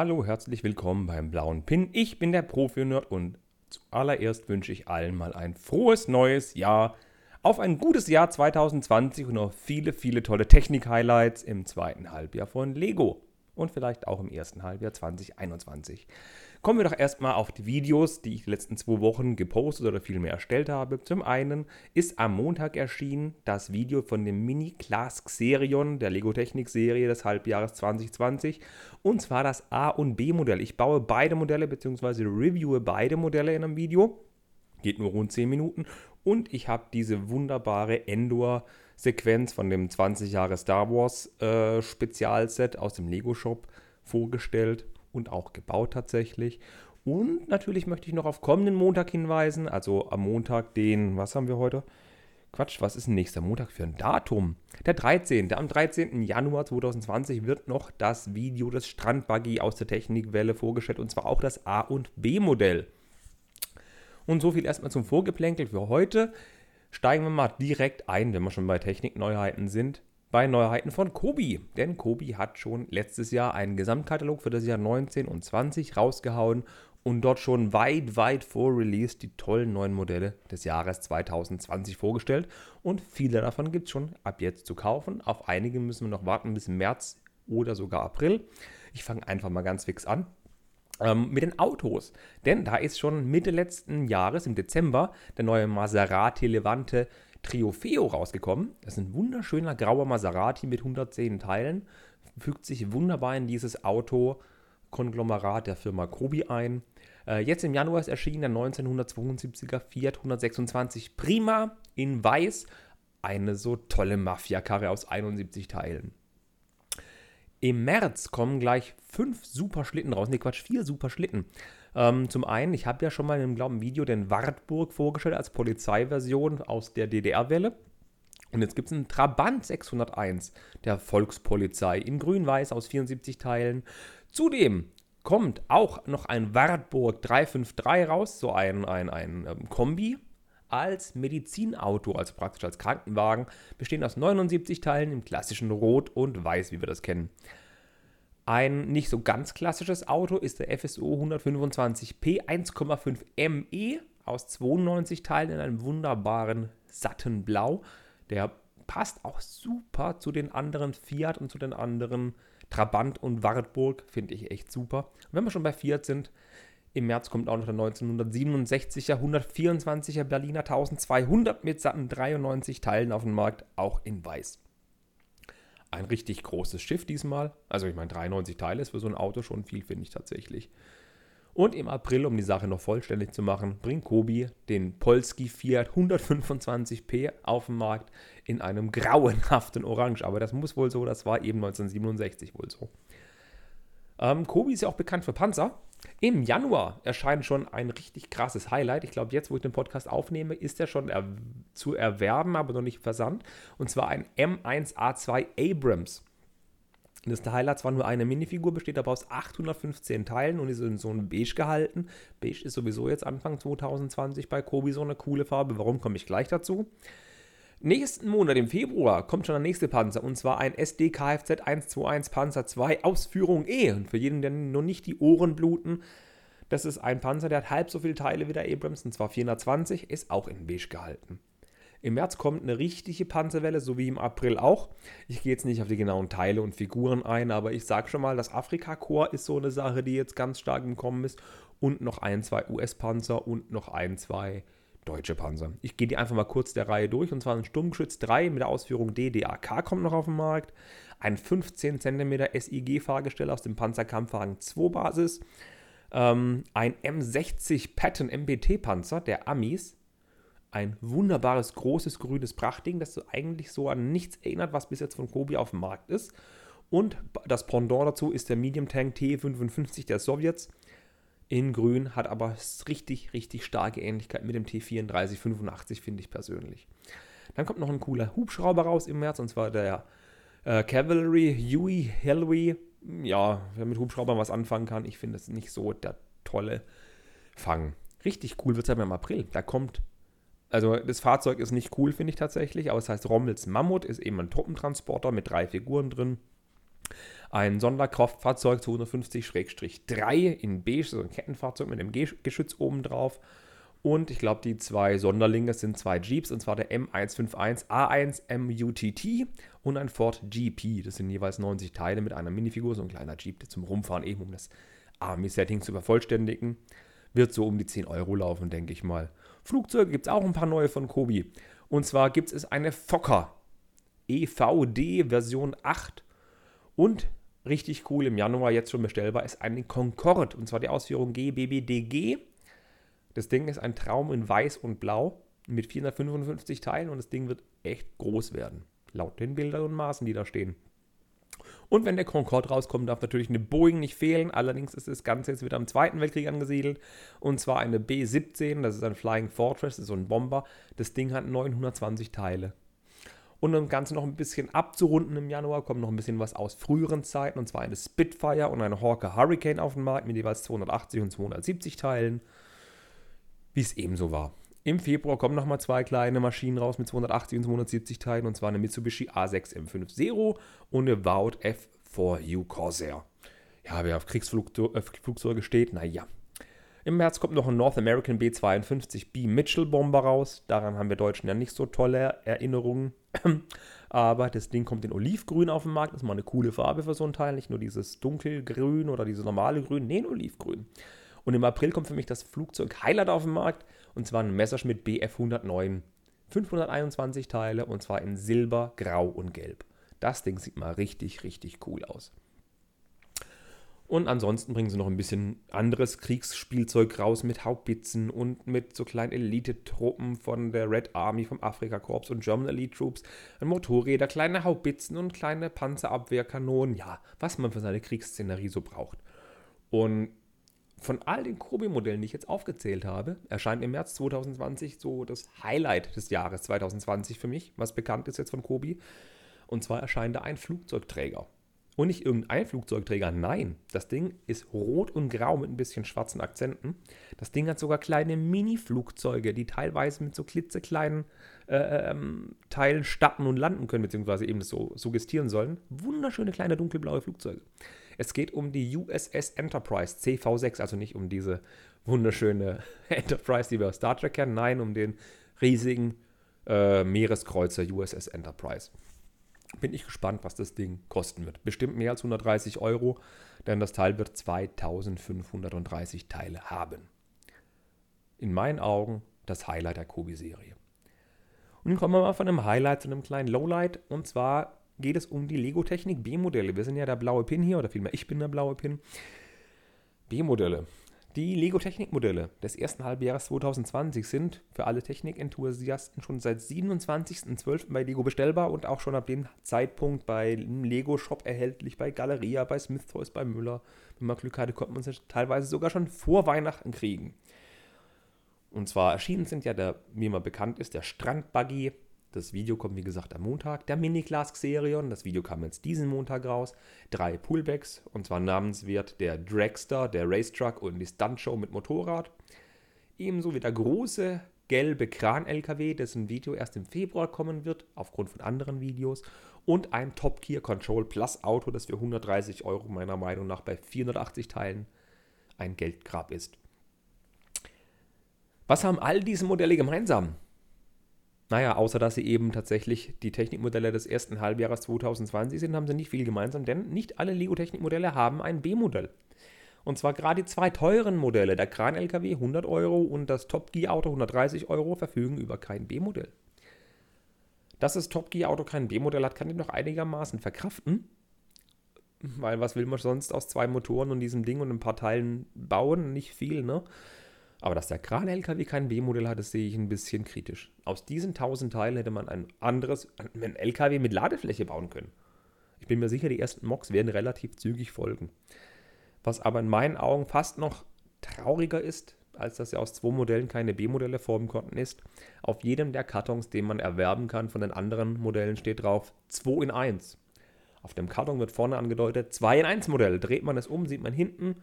Hallo, herzlich willkommen beim Blauen Pin. Ich bin der Profi-Nerd und zuallererst wünsche ich allen mal ein frohes neues Jahr, auf ein gutes Jahr 2020 und auf viele, viele tolle Technik-Highlights im zweiten Halbjahr von Lego und vielleicht auch im ersten Halbjahr 2021. Kommen wir doch erstmal auf die Videos, die ich die letzten zwei Wochen gepostet oder vielmehr erstellt habe. Zum einen ist am Montag erschienen das Video von dem Mini Class Xerion der Lego Technik Serie des Halbjahres 2020 und zwar das A und B Modell. Ich baue beide Modelle bzw. reviewe beide Modelle in einem Video. Geht nur rund 10 Minuten und ich habe diese wunderbare Endor Sequenz von dem 20 Jahre Star Wars äh, Spezialset aus dem Lego Shop vorgestellt und auch gebaut tatsächlich. Und natürlich möchte ich noch auf kommenden Montag hinweisen, also am Montag, den, was haben wir heute? Quatsch, was ist denn nächster Montag für ein Datum? Der 13. Am 13. Januar 2020 wird noch das Video des Strandbuggy aus der Technikwelle vorgestellt und zwar auch das A- und B-Modell. Und so viel erstmal zum Vorgeplänkel für heute. Steigen wir mal direkt ein, wenn wir schon bei Technikneuheiten sind bei Neuheiten von Kobi. Denn Kobi hat schon letztes Jahr einen Gesamtkatalog für das Jahr 19 und 20 rausgehauen und dort schon weit, weit vor Release die tollen neuen Modelle des Jahres 2020 vorgestellt. Und viele davon gibt es schon ab jetzt zu kaufen. Auf einige müssen wir noch warten bis März oder sogar April. Ich fange einfach mal ganz fix an. Ähm, mit den Autos. Denn da ist schon Mitte letzten Jahres, im Dezember, der neue Maserati Levante Triofeo rausgekommen. Das ist ein wunderschöner grauer Maserati mit 110 Teilen. Fügt sich wunderbar in dieses Auto-Konglomerat der Firma Kobi ein. Äh, jetzt im Januar ist erschienen der 1972er Fiat 126 Prima in weiß. Eine so tolle Mafia-Karre aus 71 Teilen. Im März kommen gleich fünf super Schlitten raus. Ne, Quatsch, vier super Schlitten. Ähm, zum einen, ich habe ja schon mal in einem glauben, Video den Wartburg vorgestellt als Polizeiversion aus der DDR-Welle. Und jetzt gibt es einen Trabant 601 der Volkspolizei in grün-weiß aus 74 Teilen. Zudem kommt auch noch ein Wartburg 353 raus, so ein, ein, ein ähm, Kombi als Medizinauto, also praktisch als Krankenwagen, bestehend aus 79 Teilen im klassischen Rot und Weiß, wie wir das kennen. Ein nicht so ganz klassisches Auto ist der FSO 125P 1,5 ME aus 92 Teilen in einem wunderbaren satten Blau. Der passt auch super zu den anderen Fiat und zu den anderen Trabant und Wartburg, finde ich echt super. Und wenn wir schon bei Fiat sind, im März kommt auch noch der 1967er 124er Berliner 1200 mit satten 93 Teilen auf den Markt, auch in weiß ein richtig großes Schiff diesmal. Also ich meine, 93 Teile ist für so ein Auto schon viel, finde ich tatsächlich. Und im April, um die Sache noch vollständig zu machen, bringt Kobi den Polski Fiat 125p auf den Markt in einem grauenhaften Orange. Aber das muss wohl so, das war eben 1967 wohl so. Ähm, Kobi ist ja auch bekannt für Panzer. Im Januar erscheint schon ein richtig krasses Highlight. Ich glaube, jetzt, wo ich den Podcast aufnehme, ist er schon er zu erwerben, aber noch nicht versandt. Und zwar ein M1A2 Abrams. Das Highlight zwar nur eine Minifigur, besteht aber aus 815 Teilen und ist in so einem Beige gehalten. Beige ist sowieso jetzt Anfang 2020 bei Kobi so eine coole Farbe. Warum komme ich gleich dazu? Nächsten Monat, im Februar, kommt schon der nächste Panzer und zwar ein SD Kfz 121 Panzer 2 Ausführung E. Und für jeden, der noch nicht die Ohren bluten, das ist ein Panzer, der hat halb so viele Teile wie der Abrams, und zwar 420, ist auch in beige gehalten. Im März kommt eine richtige Panzerwelle, so wie im April auch. Ich gehe jetzt nicht auf die genauen Teile und Figuren ein, aber ich sage schon mal, das Afrika-Korps ist so eine Sache, die jetzt ganz stark im Kommen ist. Und noch ein, zwei US-Panzer und noch ein, zwei deutsche Panzer. Ich gehe die einfach mal kurz der Reihe durch. Und zwar ein Sturmgeschütz 3 mit der Ausführung DDAK kommt noch auf den Markt. Ein 15 cm SIG-Fahrgestell aus dem Panzerkampfwagen 2 Basis. Ähm, ein M60 Patton MBT-Panzer der Amis. Ein wunderbares, großes, grünes Prachtding, das so eigentlich so an nichts erinnert, was bis jetzt von Kobi auf dem Markt ist. Und das Pendant dazu ist der Medium Tank T55 der Sowjets in grün, hat aber richtig, richtig starke Ähnlichkeit mit dem T3485, finde ich persönlich. Dann kommt noch ein cooler Hubschrauber raus im März, und zwar der äh, Cavalry Huey Hellway. Ja, wer mit Hubschraubern was anfangen kann, ich finde es nicht so der tolle Fang. Richtig cool wird es aber im April. Da kommt, also das Fahrzeug ist nicht cool, finde ich tatsächlich, aber es heißt Rommels Mammut, ist eben ein Truppentransporter mit drei Figuren drin. Ein Sonderkraftfahrzeug 250-3 in beige, so ein Kettenfahrzeug mit einem Geschütz oben drauf. Und ich glaube, die zwei Sonderlinge sind zwei Jeeps, und zwar der M151 A1 MUTT und ein Ford GP. Das sind jeweils 90 Teile mit einer Minifigur, so ein kleiner Jeep zum Rumfahren, eben um das Army-Setting zu vervollständigen. Wird so um die 10 Euro laufen, denke ich mal. Flugzeuge gibt es auch ein paar neue von Kobi. Und zwar gibt es eine Fokker EVD Version 8 und richtig cool im Januar jetzt schon bestellbar ist eine Concorde und zwar die Ausführung GBBDG. Das Ding ist ein Traum in weiß und blau mit 455 Teilen und das Ding wird echt groß werden. Laut den Bildern und Maßen, die da stehen. Und wenn der Concorde rauskommt, darf natürlich eine Boeing nicht fehlen. Allerdings ist das Ganze jetzt wieder im Zweiten Weltkrieg angesiedelt. Und zwar eine B-17, das ist ein Flying Fortress, das ist so ein Bomber. Das Ding hat 920 Teile. Und um das Ganze noch ein bisschen abzurunden im Januar, kommt noch ein bisschen was aus früheren Zeiten. Und zwar eine Spitfire und eine Hawker Hurricane auf den Markt mit jeweils 280 und 270 Teilen. Wie es ebenso war. Im Februar kommen nochmal zwei kleine Maschinen raus mit 280 und 270 Teilen und zwar eine Mitsubishi A6 M5 Zero und eine Vault F4U Corsair. Ja, wer auf Kriegsflugzeuge äh, steht, naja. Im März kommt noch ein North American B-52B Mitchell Bomber raus. Daran haben wir Deutschen ja nicht so tolle Erinnerungen. Aber das Ding kommt in Olivgrün auf den Markt. Das ist mal eine coole Farbe für so ein Teil. Nicht nur dieses dunkelgrün oder dieses normale Grün. Nee, Olivgrün. Und im April kommt für mich das Flugzeug Highlight auf den Markt. Und zwar ein Messerschmitt Bf 109. 521 Teile und zwar in Silber, Grau und Gelb. Das Ding sieht mal richtig, richtig cool aus. Und ansonsten bringen sie noch ein bisschen anderes Kriegsspielzeug raus mit Hauptbitzen und mit so kleinen Elite-Truppen von der Red Army, vom Afrika-Korps und German Elite Troops. Motorräder, kleine Hauptbitzen und kleine Panzerabwehrkanonen. Ja, was man für seine Kriegsszenerie so braucht. Und von all den Kobi-Modellen, die ich jetzt aufgezählt habe, erscheint im März 2020 so das Highlight des Jahres 2020 für mich, was bekannt ist jetzt von Kobi. Und zwar erscheint da ein Flugzeugträger. Und nicht irgendein Flugzeugträger, nein. Das Ding ist rot und grau mit ein bisschen schwarzen Akzenten. Das Ding hat sogar kleine Mini-Flugzeuge, die teilweise mit so klitzekleinen äh, ähm, Teilen starten und landen können, beziehungsweise eben so suggestieren sollen. Wunderschöne kleine dunkelblaue Flugzeuge. Es geht um die USS Enterprise CV6, also nicht um diese wunderschöne Enterprise, die wir aus Star Trek kennen, nein, um den riesigen äh, Meereskreuzer USS Enterprise. Bin ich gespannt, was das Ding kosten wird. Bestimmt mehr als 130 Euro, denn das Teil wird 2530 Teile haben. In meinen Augen das Highlight der Kobi-Serie. Und nun kommen wir mal von einem Highlight zu einem kleinen Lowlight. Und zwar geht es um die Lego Technik B-Modelle. Wir sind ja der blaue Pin hier, oder vielmehr ich bin der blaue Pin. B-Modelle. Die Lego Technik-Modelle des ersten Halbjahres 2020 sind für alle Technik-Enthusiasten schon seit 27.12. bei Lego bestellbar und auch schon ab dem Zeitpunkt bei Lego Shop erhältlich, bei Galeria, bei Smith Toys, bei Müller. Wenn man Glück hatte, konnte man sie teilweise sogar schon vor Weihnachten kriegen. Und zwar erschienen sind ja der, wie immer bekannt ist, der Strandbuggy, das Video kommt wie gesagt am Montag. Der Mini-Class Xerion, das Video kam jetzt diesen Montag raus. Drei Pullbacks, und zwar namenswert der Dragster, der Racetruck und die Stuntshow mit Motorrad. Ebenso wie der große gelbe Kran-LKW, dessen Video erst im Februar kommen wird, aufgrund von anderen Videos. Und ein Top Gear Control Plus Auto, das für 130 Euro meiner Meinung nach bei 480 Teilen ein Geldgrab ist. Was haben all diese Modelle gemeinsam? Naja, außer dass sie eben tatsächlich die Technikmodelle des ersten Halbjahres 2020 sind, haben sie nicht viel gemeinsam, denn nicht alle Lego-Technikmodelle haben ein B-Modell. Und zwar gerade die zwei teuren Modelle, der Kran-LKW 100 Euro und das Top Gear Auto 130 Euro, verfügen über kein B-Modell. Dass das Top Gear Auto kein B-Modell hat, kann ich noch einigermaßen verkraften. Weil was will man sonst aus zwei Motoren und diesem Ding und ein paar Teilen bauen? Nicht viel, ne? Aber dass der Kran-LKW kein B-Modell hat, das sehe ich ein bisschen kritisch. Aus diesen 1000 Teilen hätte man ein anderes, ein LKW mit Ladefläche bauen können. Ich bin mir sicher, die ersten Mocks werden relativ zügig folgen. Was aber in meinen Augen fast noch trauriger ist, als dass sie aus zwei Modellen keine B-Modelle formen konnten, ist, auf jedem der Kartons, den man erwerben kann von den anderen Modellen, steht drauf 2 in 1. Auf dem Karton wird vorne angedeutet 2 in 1 Modell. Dreht man es um, sieht man hinten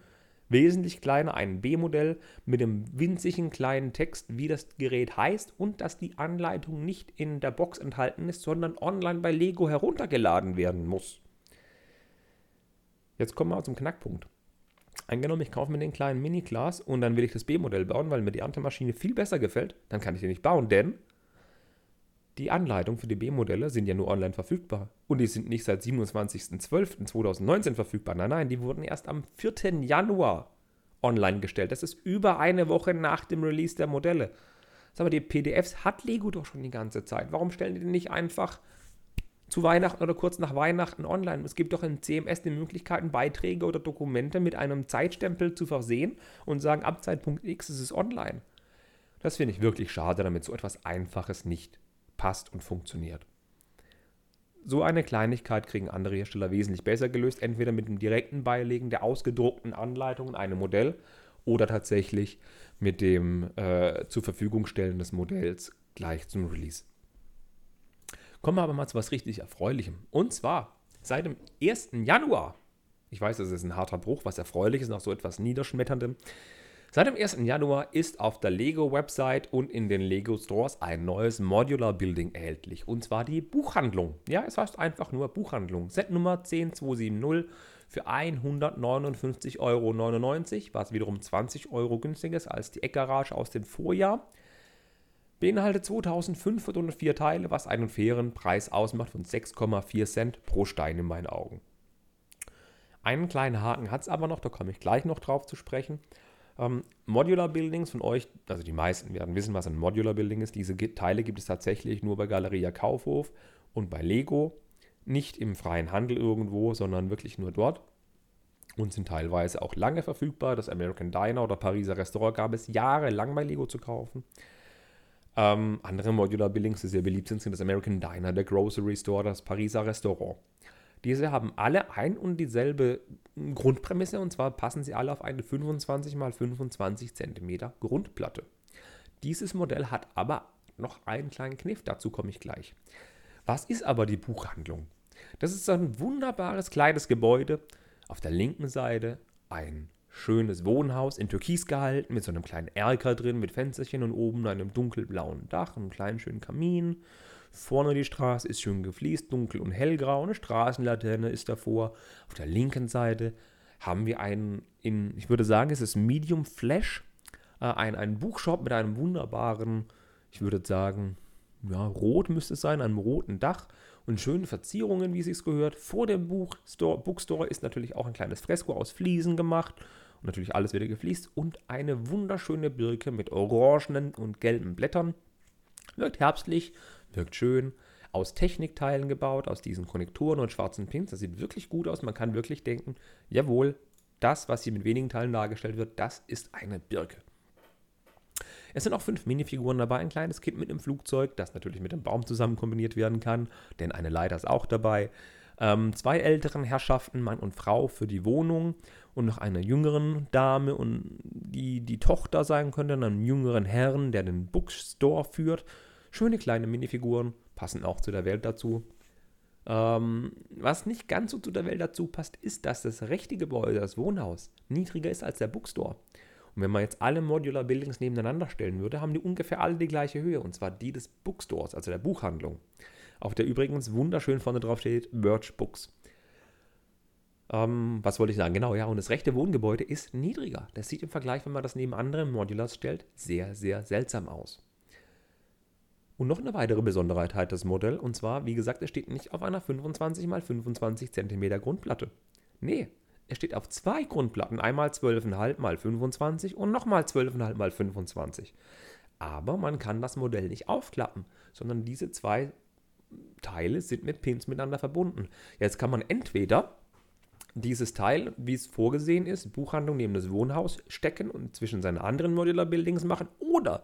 wesentlich kleiner, ein B-Modell mit einem winzigen kleinen Text, wie das Gerät heißt und dass die Anleitung nicht in der Box enthalten ist, sondern online bei Lego heruntergeladen werden muss. Jetzt kommen wir zum Knackpunkt. Angenommen, ich kaufe mir den kleinen Mini-Class und dann will ich das B-Modell bauen, weil mir die andere Maschine viel besser gefällt, dann kann ich den nicht bauen, denn die Anleitungen für die B-Modelle sind ja nur online verfügbar. Und die sind nicht seit 27.12.2019 verfügbar. Nein, nein, die wurden erst am 4. Januar online gestellt. Das ist über eine Woche nach dem Release der Modelle. Sag mal, die PDFs hat Lego doch schon die ganze Zeit. Warum stellen die denn nicht einfach zu Weihnachten oder kurz nach Weihnachten online? Es gibt doch in CMS die Möglichkeit, Beiträge oder Dokumente mit einem Zeitstempel zu versehen und sagen, ab Zeitpunkt X ist es online. Das finde ich wirklich schade, damit so etwas Einfaches nicht passt und funktioniert. So eine Kleinigkeit kriegen andere Hersteller wesentlich besser gelöst, entweder mit dem direkten Beilegen der ausgedruckten Anleitung in einem Modell oder tatsächlich mit dem äh, zur Verfügung stellen des Modells gleich zum Release. Kommen wir aber mal zu was richtig Erfreulichem. Und zwar seit dem 1. Januar, ich weiß, das ist ein harter Bruch, was erfreulich ist, nach so etwas Niederschmetterndem, Seit dem 1. Januar ist auf der Lego-Website und in den Lego-Stores ein neues Modular Building erhältlich. Und zwar die Buchhandlung. Ja, es heißt einfach nur Buchhandlung. Set Nummer 10270 für 159,99 Euro, was wiederum 20 Euro günstiger ist als die Eckgarage aus dem Vorjahr. Beinhaltet 2504 Teile, was einen fairen Preis ausmacht von 6,4 Cent pro Stein in meinen Augen. Einen kleinen Haken hat es aber noch, da komme ich gleich noch drauf zu sprechen. Ähm, Modular Buildings von euch, also die meisten werden wissen, was ein Modular Building ist. Diese Teile gibt es tatsächlich nur bei Galeria Kaufhof und bei Lego. Nicht im freien Handel irgendwo, sondern wirklich nur dort. Und sind teilweise auch lange verfügbar. Das American Diner oder Pariser Restaurant gab es jahrelang bei Lego zu kaufen. Ähm, andere Modular Buildings, die sehr beliebt sind, sind das American Diner, der Grocery Store, das Pariser Restaurant. Diese haben alle ein und dieselbe Grundprämisse und zwar passen sie alle auf eine 25 x 25 cm Grundplatte. Dieses Modell hat aber noch einen kleinen Kniff, dazu komme ich gleich. Was ist aber die Buchhandlung? Das ist ein wunderbares kleines Gebäude. Auf der linken Seite ein schönes Wohnhaus in Türkis gehalten, mit so einem kleinen Erker drin, mit Fensterchen und oben einem dunkelblauen Dach, einem kleinen schönen Kamin. Vorne die Straße ist schön gefliest, dunkel und hellgrau. Eine Straßenlaterne ist davor. Auf der linken Seite haben wir einen, in, ich würde sagen, es ist Medium Flash, äh, ein, ein Buchshop mit einem wunderbaren, ich würde sagen, ja, rot müsste es sein, einem roten Dach und schönen Verzierungen, wie es sich gehört. Vor dem Buchstore, Bookstore ist natürlich auch ein kleines Fresko aus Fliesen gemacht und natürlich alles wieder gefliest und eine wunderschöne Birke mit orangenen und gelben Blättern. Wirkt herbstlich, wirkt schön. Aus Technikteilen gebaut, aus diesen Konnektoren und schwarzen Pins. Das sieht wirklich gut aus. Man kann wirklich denken, jawohl, das, was hier mit wenigen Teilen dargestellt wird, das ist eine Birke. Es sind auch fünf Minifiguren dabei, ein kleines Kind mit einem Flugzeug, das natürlich mit dem Baum zusammen kombiniert werden kann, denn eine Leiter ist auch dabei. Ähm, zwei älteren Herrschaften, Mann und Frau für die Wohnung und noch eine jüngeren Dame und die die Tochter sein könnte, einen jüngeren Herrn, der den Bookstore führt Schöne kleine Minifiguren, passen auch zu der Welt dazu. Ähm, was nicht ganz so zu der Welt dazu passt, ist, dass das rechte Gebäude, das Wohnhaus, niedriger ist als der Bookstore. Und wenn man jetzt alle Modular Buildings nebeneinander stellen würde, haben die ungefähr alle die gleiche Höhe, und zwar die des Bookstores, also der Buchhandlung. Auf der übrigens wunderschön vorne drauf steht Birch Books. Ähm, was wollte ich sagen? Genau, ja, und das rechte Wohngebäude ist niedriger. Das sieht im Vergleich, wenn man das neben anderen Modulars stellt, sehr, sehr seltsam aus. Und noch eine weitere Besonderheit hat das Modell, und zwar, wie gesagt, es steht nicht auf einer 25 x 25 cm Grundplatte. Nee, es steht auf zwei Grundplatten, einmal 12,5 x 25 und nochmal 12,5 x 25. Aber man kann das Modell nicht aufklappen, sondern diese zwei Teile sind mit Pins miteinander verbunden. Jetzt kann man entweder dieses Teil, wie es vorgesehen ist, Buchhandlung neben das Wohnhaus stecken und zwischen seine anderen Modular Buildings machen, oder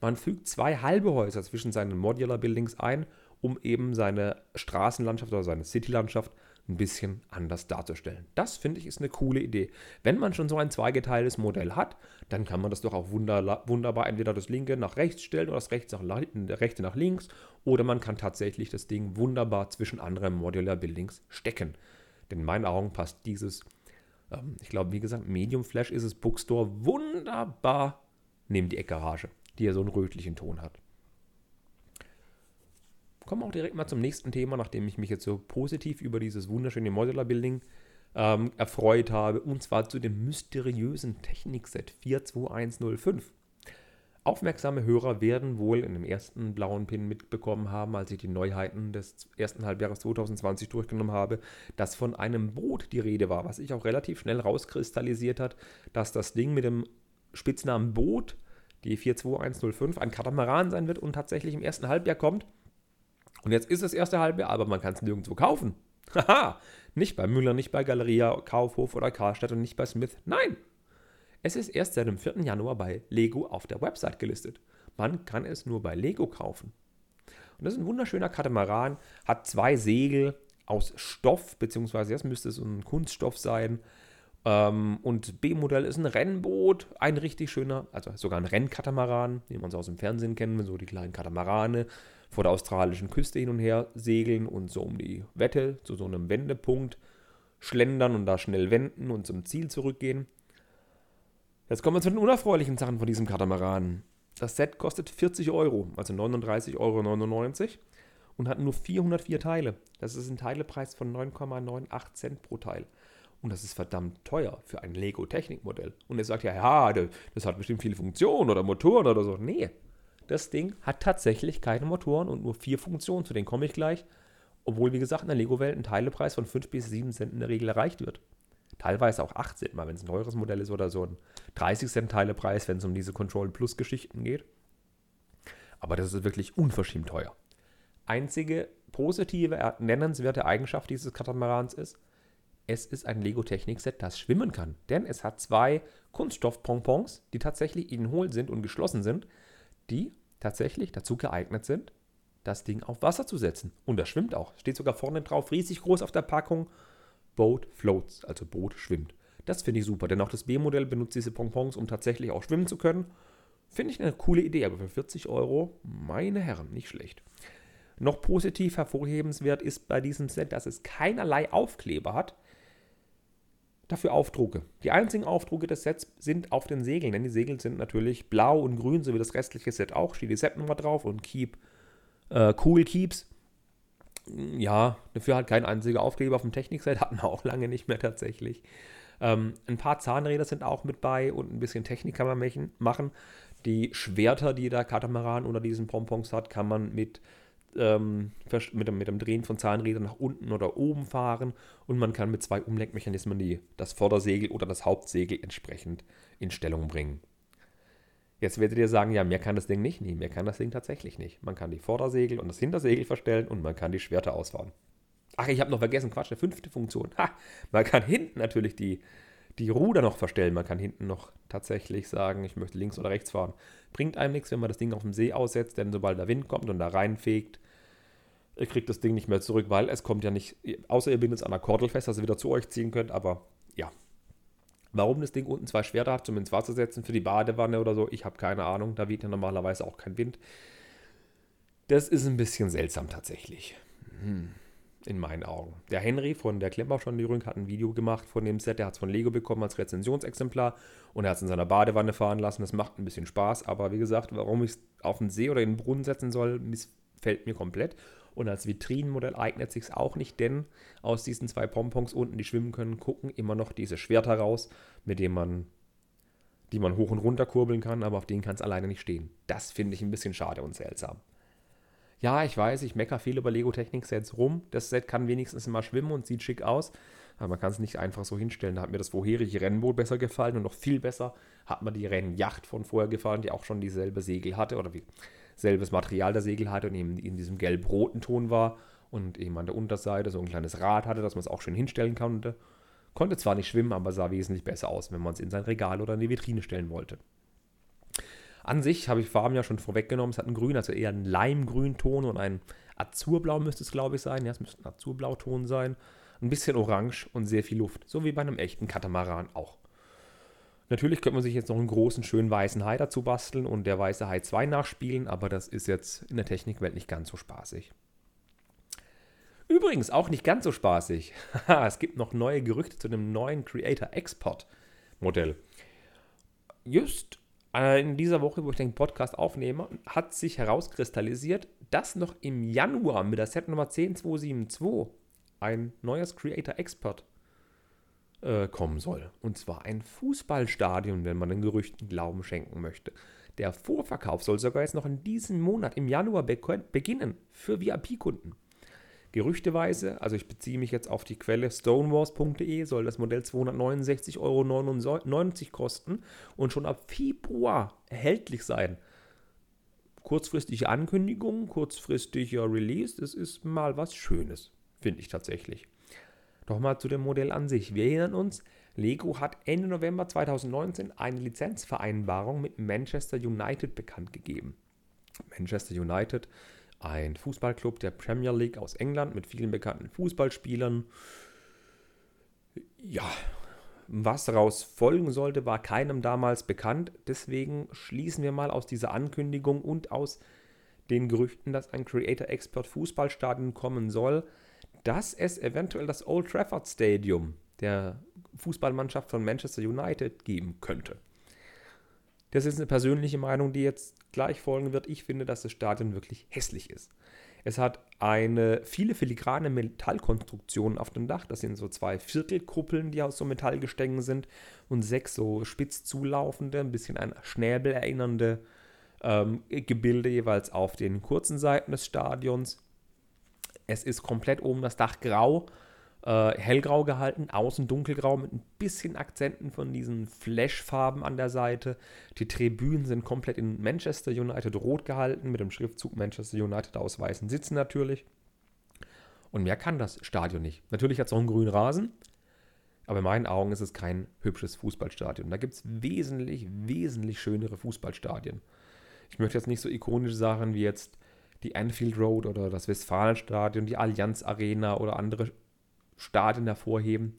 man fügt zwei halbe Häuser zwischen seinen Modular Buildings ein, um eben seine Straßenlandschaft oder seine Citylandschaft ein bisschen anders darzustellen. Das finde ich ist eine coole Idee. Wenn man schon so ein zweigeteiltes Modell hat, dann kann man das doch auch wunderbar entweder das linke nach rechts stellen oder das rechte nach, rechte nach links oder man kann tatsächlich das Ding wunderbar zwischen anderen Modular Buildings stecken. Denn in meinen Augen passt dieses, ähm, ich glaube, wie gesagt, Medium Flash ist es Bookstore wunderbar neben die Eckgarage die ja so einen rötlichen Ton hat. Kommen wir auch direkt mal zum nächsten Thema, nachdem ich mich jetzt so positiv über dieses wunderschöne Modular Building ähm, erfreut habe, und zwar zu dem mysteriösen Technikset 42105. Aufmerksame Hörer werden wohl in dem ersten blauen Pin mitbekommen haben, als ich die Neuheiten des ersten Halbjahres 2020 durchgenommen habe, dass von einem Boot die Rede war, was sich auch relativ schnell rauskristallisiert hat, dass das Ding mit dem Spitznamen Boot, die 42105, ein Katamaran sein wird und tatsächlich im ersten Halbjahr kommt. Und jetzt ist das erste Halbjahr, aber man kann es nirgendwo kaufen. Haha, nicht bei Müller, nicht bei Galeria, Kaufhof oder Karstadt und nicht bei Smith. Nein, es ist erst seit dem 4. Januar bei Lego auf der Website gelistet. Man kann es nur bei Lego kaufen. Und das ist ein wunderschöner Katamaran, hat zwei Segel aus Stoff, beziehungsweise das müsste so ein Kunststoff sein. Ähm, und B-Modell ist ein Rennboot, ein richtig schöner, also sogar ein Rennkatamaran, wie man es aus dem Fernsehen kennt, so die kleinen Katamarane vor der australischen Küste hin und her segeln und so um die Wette zu so einem Wendepunkt schlendern und da schnell wenden und zum Ziel zurückgehen. Jetzt kommen wir zu den unerfreulichen Sachen von diesem Katamaran. Das Set kostet 40 Euro, also 39,99 Euro und hat nur 404 Teile. Das ist ein Teilepreis von 9,98 Cent pro Teil. Und das ist verdammt teuer für ein Lego-Technikmodell. Und er sagt ja, ja, das hat bestimmt viele Funktionen oder Motoren oder so. Nee, das Ding hat tatsächlich keine Motoren und nur vier Funktionen. Zu denen komme ich gleich. Obwohl, wie gesagt, in der Lego-Welt ein Teilepreis von 5 bis 7 Cent in der Regel erreicht wird teilweise auch 8 Cent mal, wenn es ein teures Modell ist oder so ein 30 Cent Teilepreis, wenn es um diese Control Plus Geschichten geht. Aber das ist wirklich unverschämt teuer. Einzige positive, nennenswerte Eigenschaft dieses Katamarans ist, es ist ein Lego-Technik-Set, das schwimmen kann. Denn es hat zwei Kunststoff-Pompons, die tatsächlich innen hohl sind und geschlossen sind, die tatsächlich dazu geeignet sind, das Ding auf Wasser zu setzen. Und das schwimmt auch. Steht sogar vorne drauf, riesig groß auf der Packung. Boat floats, also Boot schwimmt. Das finde ich super, denn auch das B-Modell benutzt diese Pompons, um tatsächlich auch schwimmen zu können. Finde ich eine coole Idee, aber für 40 Euro, meine Herren, nicht schlecht. Noch positiv hervorhebenswert ist bei diesem Set, dass es keinerlei Aufkleber hat, dafür Aufdrucke. Die einzigen Aufdrucke des Sets sind auf den Segeln, denn die Segel sind natürlich blau und grün, so wie das restliche Set auch. Steht die Setnummer drauf und Keep, äh, Cool Keeps ja, dafür halt kein einziger Aufkleber auf dem Technikset, hatten wir auch lange nicht mehr tatsächlich. Ähm, ein paar Zahnräder sind auch mit bei und ein bisschen Technik kann man machen. Die Schwerter, die der Katamaran unter diesen Pompons hat, kann man mit, ähm, mit, dem, mit dem Drehen von Zahnrädern nach unten oder oben fahren und man kann mit zwei Umlenkmechanismen die, das Vordersegel oder das Hauptsegel entsprechend in Stellung bringen. Jetzt werdet ihr sagen, ja, mehr kann das Ding nicht. Nee, mehr kann das Ding tatsächlich nicht. Man kann die Vordersegel und das Hintersegel verstellen und man kann die Schwerter ausfahren. Ach, ich habe noch vergessen, Quatsch, eine fünfte Funktion. Ha, man kann hinten natürlich die, die Ruder noch verstellen. Man kann hinten noch tatsächlich sagen, ich möchte links oder rechts fahren. Bringt einem nichts, wenn man das Ding auf dem See aussetzt, denn sobald der Wind kommt und da reinfegt, kriegt das Ding nicht mehr zurück, weil es kommt ja nicht, außer ihr bindet es an der Kordel fest, dass ihr wieder zu euch ziehen könnt, aber ja, Warum das Ding unten zwei Schwerter hat, zum ins Wasser setzen für die Badewanne oder so, ich habe keine Ahnung. Da weht ja normalerweise auch kein Wind. Das ist ein bisschen seltsam tatsächlich. Hm. In meinen Augen. Der Henry von der Klemmbauschondierung hat ein Video gemacht von dem Set. Der hat es von Lego bekommen als Rezensionsexemplar und er hat es in seiner Badewanne fahren lassen. Das macht ein bisschen Spaß, aber wie gesagt, warum ich es auf den See oder in den Brunnen setzen soll, missfällt mir komplett. Und als Vitrinenmodell eignet sich auch nicht, denn aus diesen zwei Pompons unten, die schwimmen können, gucken immer noch diese Schwerter raus, mit denen man, die man hoch und runter kurbeln kann, aber auf denen kann es alleine nicht stehen. Das finde ich ein bisschen schade und seltsam. Ja, ich weiß, ich mecker viel über Lego-Technik-Sets rum. Das Set kann wenigstens immer schwimmen und sieht schick aus. Aber man kann es nicht einfach so hinstellen. Da hat mir das vorherige Rennboot besser gefallen und noch viel besser hat mir die Rennjacht von vorher gefallen, die auch schon dieselbe Segel hatte oder wie selbes Material der Segel hatte und eben in diesem gelb-roten Ton war und eben an der Unterseite so ein kleines Rad hatte, dass man es auch schön hinstellen konnte. Konnte zwar nicht schwimmen, aber sah wesentlich besser aus, wenn man es in sein Regal oder in die Vitrine stellen wollte. An sich habe ich Farben ja schon vorweggenommen. Es hat einen Grün, also eher einen Leimgrünton und ein Azurblau müsste es, glaube ich, sein. Ja, es müsste ein Azurblauton sein. Ein bisschen Orange und sehr viel Luft. So wie bei einem echten Katamaran auch. Natürlich könnte man sich jetzt noch einen großen, schönen weißen Hai dazu basteln und der weiße Hai 2 nachspielen, aber das ist jetzt in der Technikwelt nicht ganz so spaßig. Übrigens auch nicht ganz so spaßig. es gibt noch neue Gerüchte zu dem neuen Creator Export Modell. Just in dieser Woche, wo ich den Podcast aufnehme, hat sich herauskristallisiert, dass noch im Januar mit der Set Nummer 10272 ein neues Creator Export äh, kommen soll. Und zwar ein Fußballstadion, wenn man den Gerüchten Glauben schenken möchte. Der Vorverkauf soll sogar jetzt noch in diesem Monat, im Januar, beginnen für VIP-Kunden. Gerüchteweise, also ich beziehe mich jetzt auf die Quelle stonewars.de, soll das Modell 269,99 Euro kosten und schon ab Februar erhältlich sein. Kurzfristige Ankündigung, kurzfristiger Release, das ist mal was Schönes, finde ich tatsächlich. Doch mal zu dem Modell an sich. Wir erinnern uns, Lego hat Ende November 2019 eine Lizenzvereinbarung mit Manchester United bekannt gegeben. Manchester United ein Fußballclub der Premier League aus England mit vielen bekannten Fußballspielern. Ja, was daraus folgen sollte, war keinem damals bekannt. Deswegen schließen wir mal aus dieser Ankündigung und aus den Gerüchten, dass ein Creator Expert Fußballstadion kommen soll, dass es eventuell das Old Trafford Stadium der Fußballmannschaft von Manchester United geben könnte. Das ist eine persönliche Meinung, die jetzt gleich folgen wird. Ich finde, dass das Stadion wirklich hässlich ist. Es hat eine viele filigrane Metallkonstruktionen auf dem Dach. Das sind so zwei Viertelkuppeln, die aus so Metallgestängen sind und sechs so spitz zulaufende, ein bisschen an Schnäbel erinnernde ähm, Gebilde jeweils auf den kurzen Seiten des Stadions. Es ist komplett oben das Dach grau äh, hellgrau gehalten, außen dunkelgrau mit ein bisschen Akzenten von diesen Flashfarben an der Seite. Die Tribünen sind komplett in Manchester United rot gehalten, mit dem Schriftzug Manchester United aus weißen Sitzen natürlich. Und mehr kann das Stadion nicht. Natürlich hat es auch einen grünen Rasen, aber in meinen Augen ist es kein hübsches Fußballstadion. Da gibt es wesentlich, wesentlich schönere Fußballstadien. Ich möchte jetzt nicht so ikonische Sachen wie jetzt die Anfield Road oder das Westfalenstadion, die Allianz Arena oder andere Stadien hervorheben.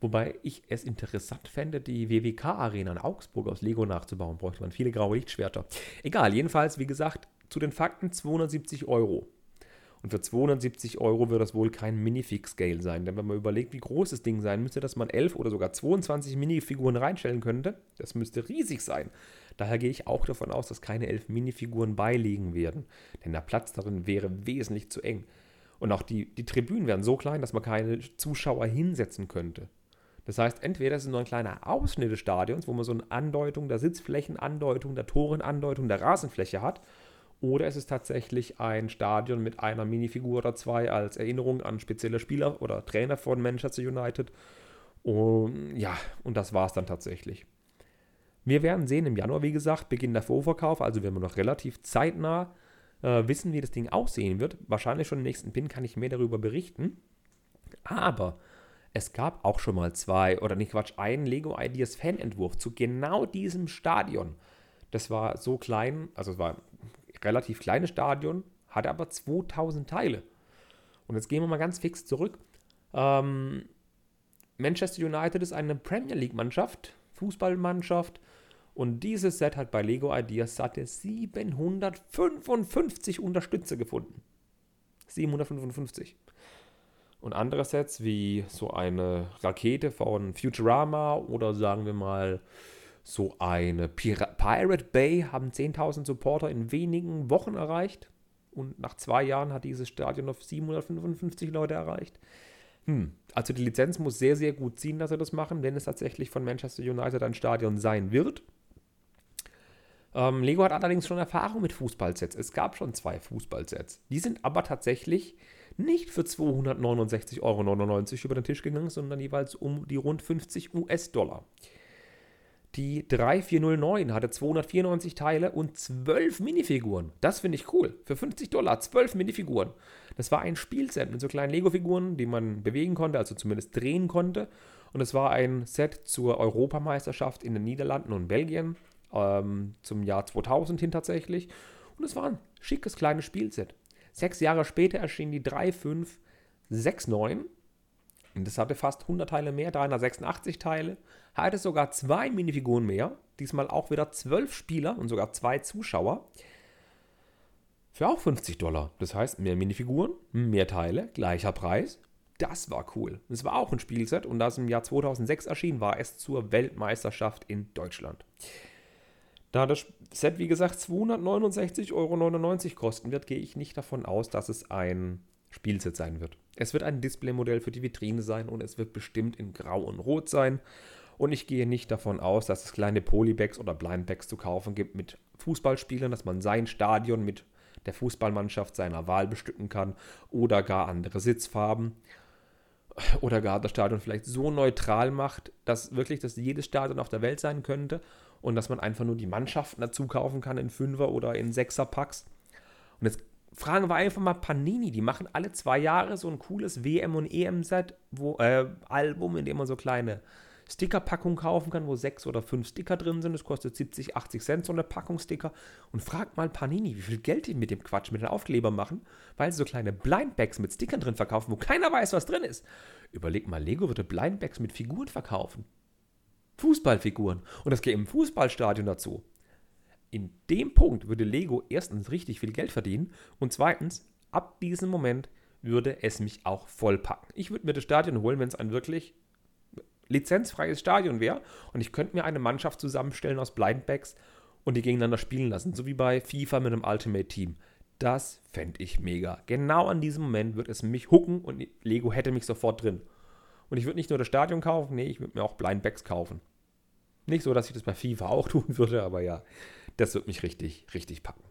Wobei ich es interessant fände, die WWK-Arena in Augsburg aus Lego nachzubauen. Bräuchte man viele graue Lichtschwerter. Egal, jedenfalls, wie gesagt, zu den Fakten 270 Euro. Und für 270 Euro wird das wohl kein Minifig-Scale sein. Denn wenn man überlegt, wie groß das Ding sein müsste, dass man 11 oder sogar 22 Minifiguren reinstellen könnte, das müsste riesig sein. Daher gehe ich auch davon aus, dass keine 11 Minifiguren beiliegen werden. Denn der Platz darin wäre wesentlich zu eng. Und auch die, die Tribünen wären so klein, dass man keine Zuschauer hinsetzen könnte. Das heißt, entweder ist es nur ein kleiner Ausschnitt des Stadions, wo man so eine Andeutung der Sitzflächenandeutung, der Torenandeutung, der Rasenfläche hat, oder es ist tatsächlich ein Stadion mit einer Minifigur oder zwei als Erinnerung an spezielle Spieler oder Trainer von Manchester United. Und ja, und das war es dann tatsächlich. Wir werden sehen im Januar, wie gesagt, Beginn der Vorverkauf, also werden wir noch relativ zeitnah äh, wissen, wie das Ding aussehen wird. Wahrscheinlich schon im nächsten Pin kann ich mehr darüber berichten. Aber es gab auch schon mal zwei, oder nicht Quatsch, einen Lego Ideas Fanentwurf zu genau diesem Stadion. Das war so klein, also es war ein relativ kleines Stadion, hatte aber 2000 Teile. Und jetzt gehen wir mal ganz fix zurück. Ähm, Manchester United ist eine Premier League-Mannschaft, Fußballmannschaft, und dieses Set hat bei Lego Ideas satte 755 Unterstützer gefunden. 755. Und andere Sets wie so eine Rakete von Futurama oder sagen wir mal so eine Pir Pirate Bay haben 10.000 Supporter in wenigen Wochen erreicht. Und nach zwei Jahren hat dieses Stadion auf 755 Leute erreicht. Hm. Also die Lizenz muss sehr, sehr gut ziehen, dass sie das machen, wenn es tatsächlich von Manchester United ein Stadion sein wird. Ähm, Lego hat allerdings schon Erfahrung mit Fußballsets. Es gab schon zwei Fußballsets. Die sind aber tatsächlich nicht für 269,99 Euro über den Tisch gegangen, sondern jeweils um die rund 50 US-Dollar. Die 3409 hatte 294 Teile und 12 Minifiguren. Das finde ich cool. Für 50 Dollar 12 Minifiguren. Das war ein Spielset mit so kleinen Lego-Figuren, die man bewegen konnte, also zumindest drehen konnte. Und es war ein Set zur Europameisterschaft in den Niederlanden und Belgien ähm, zum Jahr 2000 hin tatsächlich. Und es war ein schickes kleines Spielset. Sechs Jahre später erschien die 3569 und das hatte fast 100 Teile mehr, 386 Teile, hatte sogar zwei Minifiguren mehr, diesmal auch wieder zwölf Spieler und sogar zwei Zuschauer. Für auch 50 Dollar. Das heißt, mehr Minifiguren, mehr Teile, gleicher Preis. Das war cool. Es war auch ein Spielset und da es im Jahr 2006 erschien, war es zur Weltmeisterschaft in Deutschland. Da das Set, wie gesagt, 269,99 Euro kosten wird, gehe ich nicht davon aus, dass es ein Spielset sein wird. Es wird ein Displaymodell für die Vitrine sein und es wird bestimmt in Grau und Rot sein. Und ich gehe nicht davon aus, dass es kleine Polybags oder Blindbags zu kaufen gibt mit Fußballspielern, dass man sein Stadion mit der Fußballmannschaft seiner Wahl bestücken kann oder gar andere Sitzfarben oder gar das Stadion vielleicht so neutral macht, dass wirklich das jedes Stadion auf der Welt sein könnte und dass man einfach nur die Mannschaften dazu kaufen kann in Fünfer- oder in Sechser-Packs. Und jetzt fragen wir einfach mal Panini, die machen alle zwei Jahre so ein cooles WM- und EM-Set, äh, in dem man so kleine Stickerpackung kaufen kann, wo sechs oder fünf Sticker drin sind. Das kostet 70, 80 Cent so eine Packung Sticker. Und fragt mal Panini, wie viel Geld die mit dem Quatsch, mit den Aufkleber machen, weil sie so kleine Blindbags mit Stickern drin verkaufen, wo keiner weiß, was drin ist. Überleg mal, Lego würde Blindbags mit Figuren verkaufen. Fußballfiguren. Und das geht im Fußballstadion dazu. In dem Punkt würde Lego erstens richtig viel Geld verdienen und zweitens, ab diesem Moment würde es mich auch vollpacken. Ich würde mir das Stadion holen, wenn es ein wirklich lizenzfreies Stadion wäre und ich könnte mir eine Mannschaft zusammenstellen aus Blindbacks und die gegeneinander spielen lassen, so wie bei FIFA mit einem Ultimate Team. Das fände ich mega. Genau an diesem Moment würde es mich hucken und Lego hätte mich sofort drin. Und ich würde nicht nur das Stadion kaufen, nee, ich würde mir auch Blindbacks kaufen. Nicht so, dass ich das bei FIFA auch tun würde, aber ja, das wird mich richtig, richtig packen.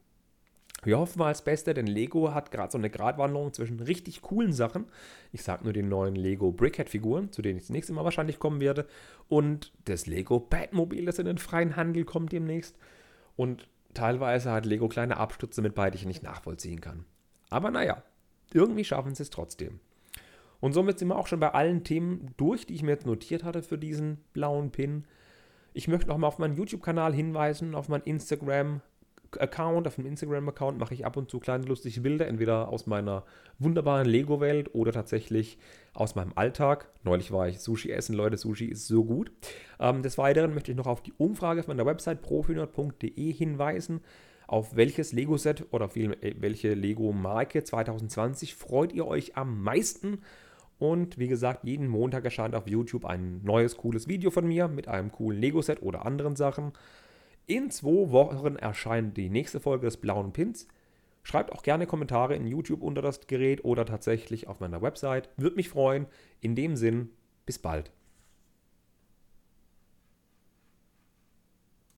Wir hoffen mal als Beste, denn Lego hat gerade so eine Gratwanderung zwischen richtig coolen Sachen. Ich sage nur den neuen Lego Brickhead-Figuren, zu denen ich das nächste Mal wahrscheinlich kommen werde. Und das Lego Batmobil, das in den freien Handel kommt demnächst. Und teilweise hat Lego kleine Abstürze mit bei, die ich nicht nachvollziehen kann. Aber naja, irgendwie schaffen sie es trotzdem. Und somit sind wir auch schon bei allen Themen durch, die ich mir jetzt notiert hatte für diesen blauen Pin. Ich möchte nochmal auf meinen YouTube-Kanal hinweisen, auf mein Instagram, Account, auf dem Instagram-Account mache ich ab und zu kleine lustige Bilder, entweder aus meiner wunderbaren Lego-Welt oder tatsächlich aus meinem Alltag. Neulich war ich Sushi essen, Leute, Sushi ist so gut. Ähm, des Weiteren möchte ich noch auf die Umfrage von der Website profinerd.de hinweisen. Auf welches Lego-Set oder auf äh, welche Lego-Marke 2020 freut ihr euch am meisten? Und wie gesagt, jeden Montag erscheint auf YouTube ein neues cooles Video von mir mit einem coolen Lego-Set oder anderen Sachen. In zwei Wochen erscheint die nächste Folge des Blauen Pins. Schreibt auch gerne Kommentare in YouTube unter das Gerät oder tatsächlich auf meiner Website. Würde mich freuen. In dem Sinn, bis bald.